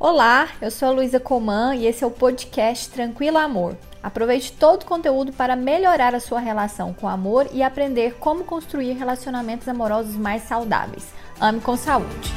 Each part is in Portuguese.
Olá, eu sou a Luísa Coman e esse é o podcast Tranquilo Amor. Aproveite todo o conteúdo para melhorar a sua relação com o amor e aprender como construir relacionamentos amorosos mais saudáveis. Ame com saúde.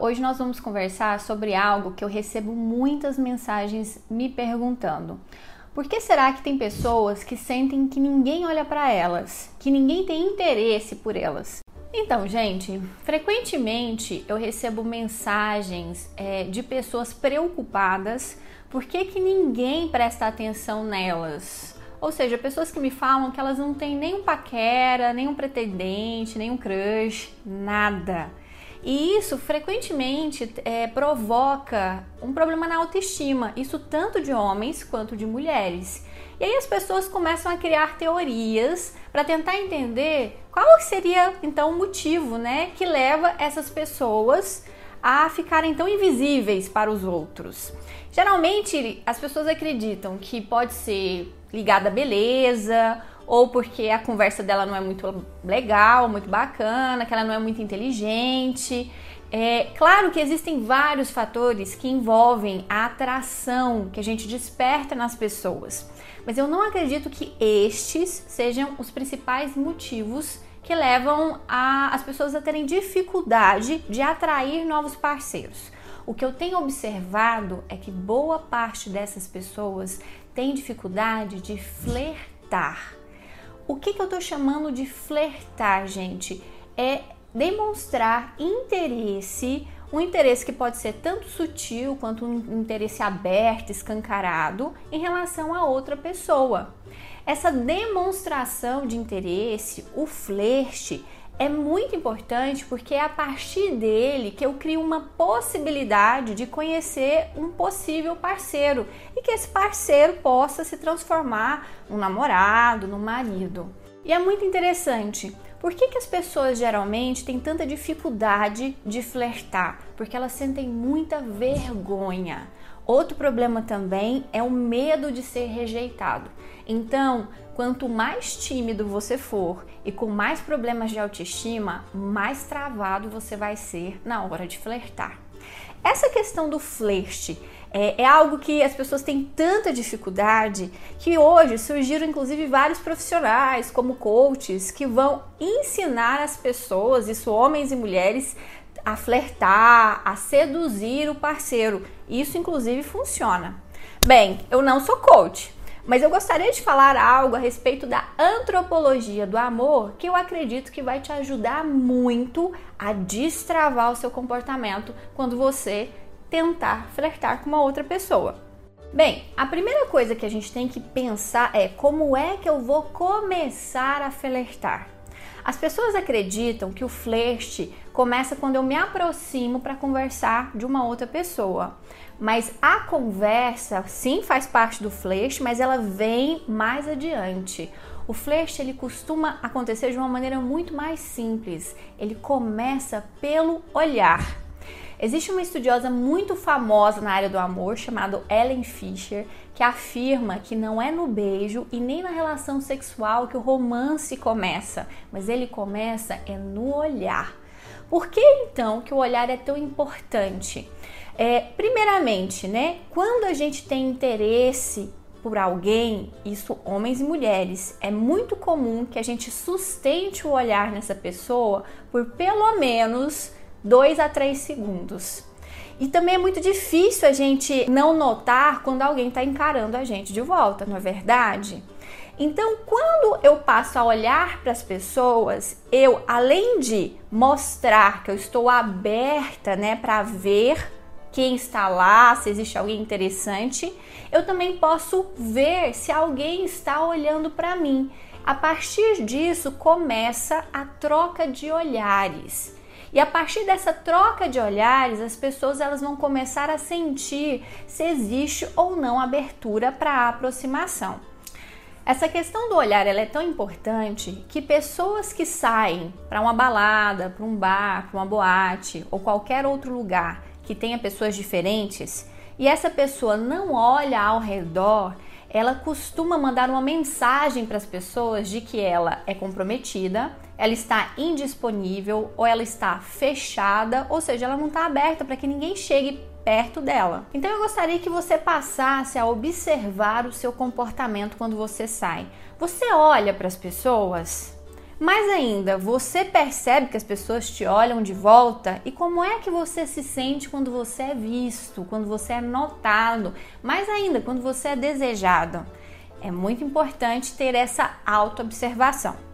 Hoje nós vamos conversar sobre algo que eu recebo muitas mensagens me perguntando. Por que será que tem pessoas que sentem que ninguém olha para elas, que ninguém tem interesse por elas? Então, gente, frequentemente eu recebo mensagens é, de pessoas preocupadas por que, que ninguém presta atenção nelas. Ou seja, pessoas que me falam que elas não têm nenhum paquera, nenhum pretendente, nenhum crush, nada. E isso frequentemente é, provoca um problema na autoestima, isso tanto de homens quanto de mulheres. E aí as pessoas começam a criar teorias para tentar entender qual seria então o motivo, né, que leva essas pessoas a ficarem tão invisíveis para os outros. Geralmente as pessoas acreditam que pode ser ligada à beleza ou porque a conversa dela não é muito legal, muito bacana, que ela não é muito inteligente. É claro que existem vários fatores que envolvem a atração que a gente desperta nas pessoas, mas eu não acredito que estes sejam os principais motivos que levam a, as pessoas a terem dificuldade de atrair novos parceiros. O que eu tenho observado é que boa parte dessas pessoas tem dificuldade de flertar. O que, que eu estou chamando de flertar, gente? É demonstrar interesse, um interesse que pode ser tanto sutil quanto um interesse aberto, escancarado em relação a outra pessoa. Essa demonstração de interesse, o flerte, é muito importante porque é a partir dele que eu crio uma possibilidade de conhecer um possível parceiro e que esse parceiro possa se transformar num namorado, num marido. E é muito interessante por que, que as pessoas geralmente têm tanta dificuldade de flertar? Porque elas sentem muita vergonha. Outro problema também é o medo de ser rejeitado. Então, quanto mais tímido você for e com mais problemas de autoestima, mais travado você vai ser na hora de flertar. Essa questão do flerte é, é, algo que as pessoas têm tanta dificuldade que hoje surgiram inclusive vários profissionais, como coaches, que vão ensinar as pessoas, isso homens e mulheres, a flertar, a seduzir o parceiro. Isso inclusive funciona. Bem, eu não sou coach, mas eu gostaria de falar algo a respeito da antropologia do amor que eu acredito que vai te ajudar muito a destravar o seu comportamento quando você tentar flertar com uma outra pessoa. Bem, a primeira coisa que a gente tem que pensar é como é que eu vou começar a flertar. As pessoas acreditam que o flerte começa quando eu me aproximo para conversar de uma outra pessoa. Mas a conversa, sim, faz parte do flerte, mas ela vem mais adiante. O flerte ele costuma acontecer de uma maneira muito mais simples. Ele começa pelo olhar. Existe uma estudiosa muito famosa na área do amor chamada Ellen Fisher, que afirma que não é no beijo e nem na relação sexual que o romance começa, mas ele começa é no olhar. Por que então que o olhar é tão importante? É, primeiramente, né, quando a gente tem interesse por alguém, isso homens e mulheres, é muito comum que a gente sustente o olhar nessa pessoa por pelo menos 2 a 3 segundos. E também é muito difícil a gente não notar quando alguém está encarando a gente de volta, não é verdade? Então, quando eu passo a olhar para as pessoas, eu, além de mostrar que eu estou aberta, né, para ver quem está lá, se existe alguém interessante, eu também posso ver se alguém está olhando para mim. A partir disso começa a troca de olhares. E a partir dessa troca de olhares, as pessoas elas vão começar a sentir se existe ou não abertura para a aproximação. Essa questão do olhar é tão importante que pessoas que saem para uma balada, para um bar, para uma boate ou qualquer outro lugar que tenha pessoas diferentes e essa pessoa não olha ao redor, ela costuma mandar uma mensagem para as pessoas de que ela é comprometida, ela está indisponível ou ela está fechada, ou seja, ela não está aberta para que ninguém chegue perto dela. Então eu gostaria que você passasse a observar o seu comportamento quando você sai. Você olha para as pessoas? Mais ainda, você percebe que as pessoas te olham de volta e como é que você se sente quando você é visto, quando você é notado, mais ainda, quando você é desejado. É muito importante ter essa autoobservação.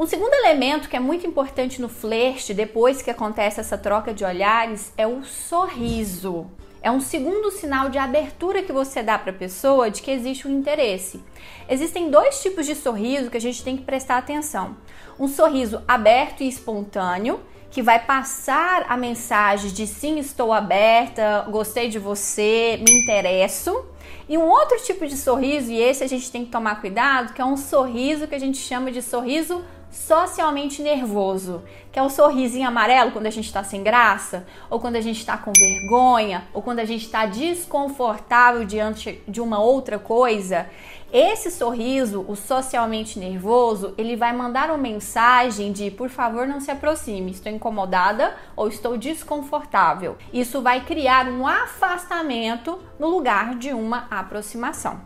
Um segundo elemento que é muito importante no flerte, depois que acontece essa troca de olhares, é o sorriso. É um segundo sinal de abertura que você dá para a pessoa de que existe um interesse. Existem dois tipos de sorriso que a gente tem que prestar atenção: um sorriso aberto e espontâneo, que vai passar a mensagem de sim, estou aberta, gostei de você, me interesso. E um outro tipo de sorriso, e esse a gente tem que tomar cuidado, que é um sorriso que a gente chama de sorriso socialmente nervoso, que é o sorrisinho amarelo quando a gente está sem graça, ou quando a gente está com vergonha, ou quando a gente está desconfortável diante de uma outra coisa. Esse sorriso, o socialmente nervoso, ele vai mandar uma mensagem de por favor não se aproxime, estou incomodada ou estou desconfortável. Isso vai criar um afastamento no lugar de uma aproximação.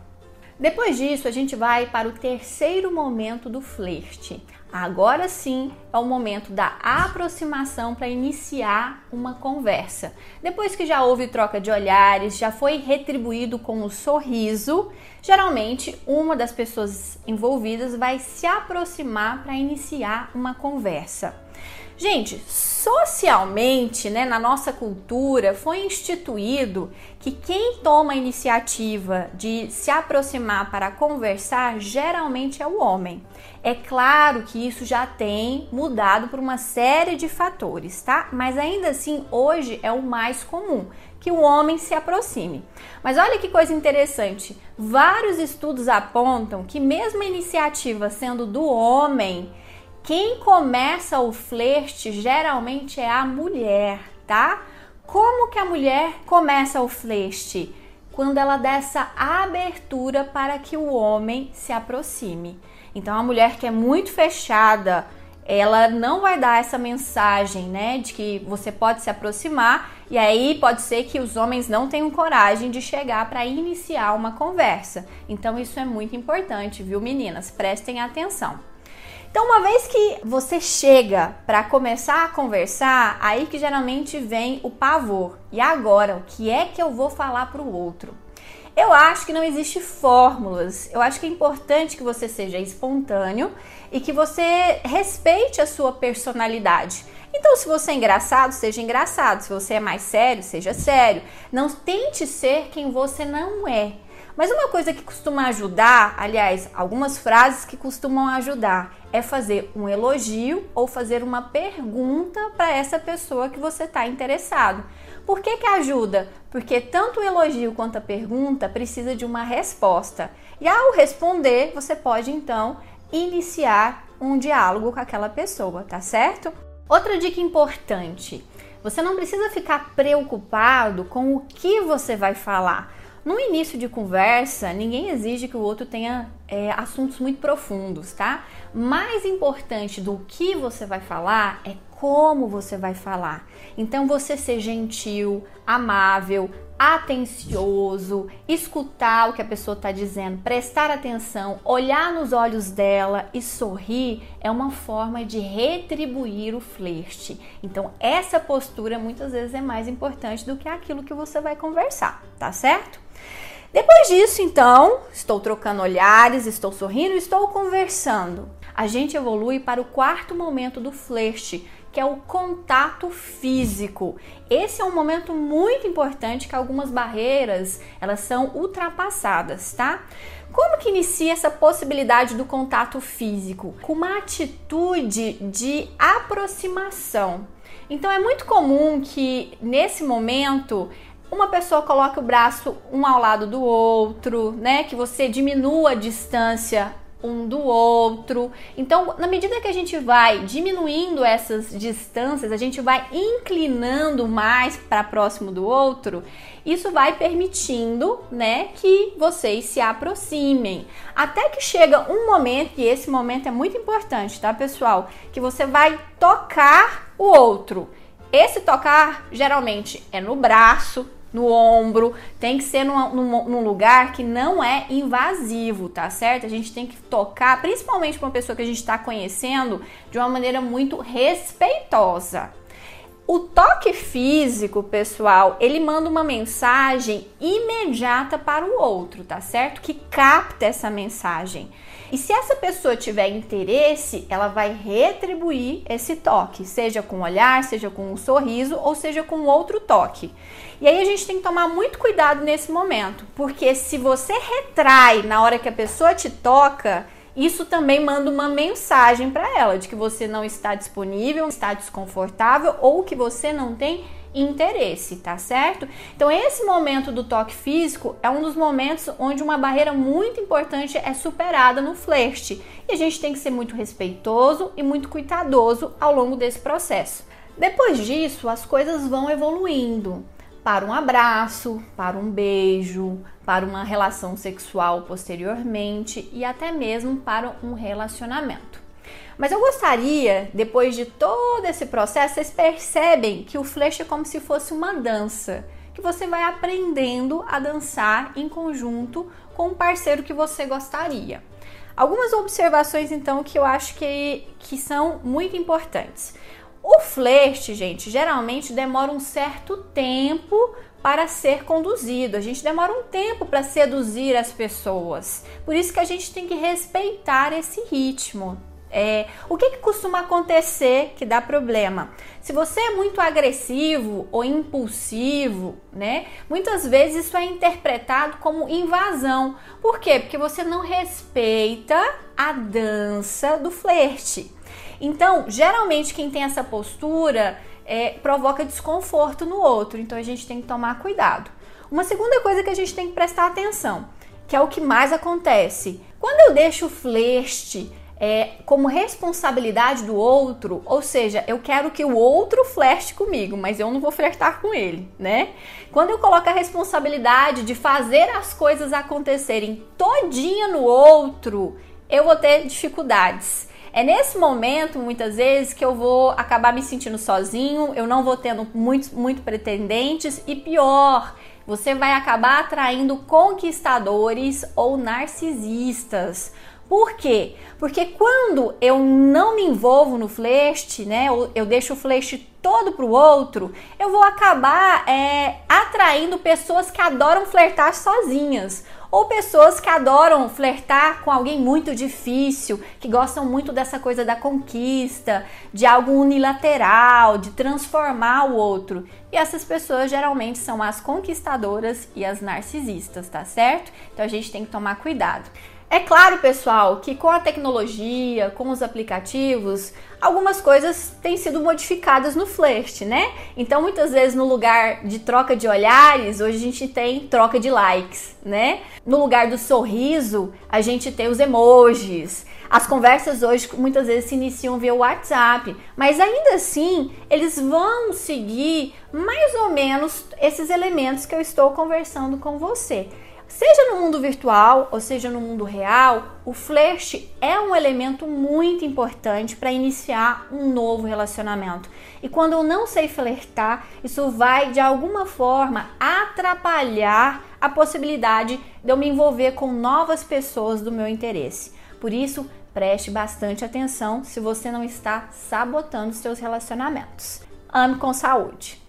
Depois disso, a gente vai para o terceiro momento do flerte. Agora sim é o momento da aproximação para iniciar uma conversa. Depois que já houve troca de olhares, já foi retribuído com um sorriso, geralmente uma das pessoas envolvidas vai se aproximar para iniciar uma conversa. Gente, socialmente, né, na nossa cultura, foi instituído que quem toma a iniciativa de se aproximar para conversar geralmente é o homem. É claro que isso já tem mudado por uma série de fatores, tá? Mas ainda assim, hoje é o mais comum que o homem se aproxime. Mas olha que coisa interessante: vários estudos apontam que, mesmo a iniciativa sendo do homem, quem começa o flerte geralmente é a mulher, tá? Como que a mulher começa o flerte? Quando ela dá essa abertura para que o homem se aproxime. Então a mulher que é muito fechada, ela não vai dar essa mensagem, né, de que você pode se aproximar, e aí pode ser que os homens não tenham coragem de chegar para iniciar uma conversa. Então isso é muito importante, viu, meninas? Prestem atenção. Então, uma vez que você chega para começar a conversar, aí que geralmente vem o pavor. E agora, o que é que eu vou falar para o outro? Eu acho que não existe fórmulas. Eu acho que é importante que você seja espontâneo e que você respeite a sua personalidade. Então, se você é engraçado, seja engraçado. Se você é mais sério, seja sério. Não tente ser quem você não é. Mas uma coisa que costuma ajudar, aliás, algumas frases que costumam ajudar, é fazer um elogio ou fazer uma pergunta para essa pessoa que você está interessado. Por que, que ajuda? Porque tanto o elogio quanto a pergunta precisa de uma resposta. E ao responder, você pode então iniciar um diálogo com aquela pessoa, tá certo? Outra dica importante: você não precisa ficar preocupado com o que você vai falar. No início de conversa, ninguém exige que o outro tenha é, assuntos muito profundos, tá? Mais importante do que você vai falar é como você vai falar. Então, você ser gentil, amável, atencioso, escutar o que a pessoa está dizendo, prestar atenção, olhar nos olhos dela e sorrir é uma forma de retribuir o flerte. Então, essa postura muitas vezes é mais importante do que aquilo que você vai conversar, tá certo? Depois disso, então, estou trocando olhares, estou sorrindo, estou conversando. A gente evolui para o quarto momento do flerte, que é o contato físico. Esse é um momento muito importante que algumas barreiras, elas são ultrapassadas, tá? Como que inicia essa possibilidade do contato físico? Com uma atitude de aproximação. Então é muito comum que nesse momento uma pessoa coloque o braço um ao lado do outro, né? Que você diminua a distância um do outro. Então, na medida que a gente vai diminuindo essas distâncias, a gente vai inclinando mais para próximo do outro, isso vai permitindo, né, que vocês se aproximem. Até que chega um momento, e esse momento é muito importante, tá, pessoal? Que você vai tocar o outro. Esse tocar geralmente é no braço, no ombro, tem que ser num, num, num, lugar que não é invasivo, tá certo? A gente tem que tocar, principalmente para uma pessoa que a gente está conhecendo, de uma maneira muito respeitosa. O toque físico, pessoal, ele manda uma mensagem imediata para o outro, tá certo? Que capta essa mensagem. E se essa pessoa tiver interesse, ela vai retribuir esse toque, seja com um olhar, seja com um sorriso ou seja com outro toque. E aí a gente tem que tomar muito cuidado nesse momento, porque se você retrai na hora que a pessoa te toca, isso também manda uma mensagem para ela de que você não está disponível, está desconfortável ou que você não tem interesse, tá certo? Então, esse momento do toque físico é um dos momentos onde uma barreira muito importante é superada no flerte. E a gente tem que ser muito respeitoso e muito cuidadoso ao longo desse processo. Depois disso, as coisas vão evoluindo para um abraço, para um beijo, para uma relação sexual posteriormente e até mesmo para um relacionamento. Mas eu gostaria, depois de todo esse processo, vocês percebem que o flash é como se fosse uma dança, que você vai aprendendo a dançar em conjunto com o parceiro que você gostaria. Algumas observações então que eu acho que, que são muito importantes. O flerte, gente, geralmente demora um certo tempo para ser conduzido. A gente demora um tempo para seduzir as pessoas. Por isso que a gente tem que respeitar esse ritmo. É, o que, que costuma acontecer que dá problema? Se você é muito agressivo ou impulsivo, né? Muitas vezes isso é interpretado como invasão. Por quê? Porque você não respeita a dança do flerte. Então, geralmente quem tem essa postura é, provoca desconforto no outro, então a gente tem que tomar cuidado. Uma segunda coisa que a gente tem que prestar atenção, que é o que mais acontece. Quando eu deixo o flerte é, como responsabilidade do outro, ou seja, eu quero que o outro flerte comigo, mas eu não vou flertar com ele, né? Quando eu coloco a responsabilidade de fazer as coisas acontecerem todinha no outro, eu vou ter dificuldades. É nesse momento, muitas vezes, que eu vou acabar me sentindo sozinho, eu não vou tendo muitos muito pretendentes e pior, você vai acabar atraindo conquistadores ou narcisistas. Por quê? Porque quando eu não me envolvo no flerte, né, eu, deixo o flerte todo pro outro, eu vou acabar é, atraindo pessoas que adoram flertar sozinhas ou pessoas que adoram flertar com alguém muito difícil, que gostam muito dessa coisa da conquista, de algo unilateral, de transformar o outro. E essas pessoas geralmente são as conquistadoras e as narcisistas, tá certo? Então a gente tem que tomar cuidado. É claro, pessoal, que com a tecnologia, com os aplicativos, algumas coisas têm sido modificadas no flerte, né? Então, muitas vezes no lugar de troca de olhares, hoje a gente tem troca de likes, né? No lugar do sorriso, a gente tem os emojis. As conversas hoje muitas vezes se iniciam via WhatsApp, mas ainda assim eles vão seguir mais ou menos esses elementos que eu estou conversando com você. Seja no mundo virtual ou seja no mundo real, o flerte é um elemento muito importante para iniciar um novo relacionamento. E quando eu não sei flertar, isso vai de alguma forma atrapalhar a possibilidade de eu me envolver com novas pessoas do meu interesse. Por isso, preste bastante atenção se você não está sabotando seus relacionamentos. Ame com saúde.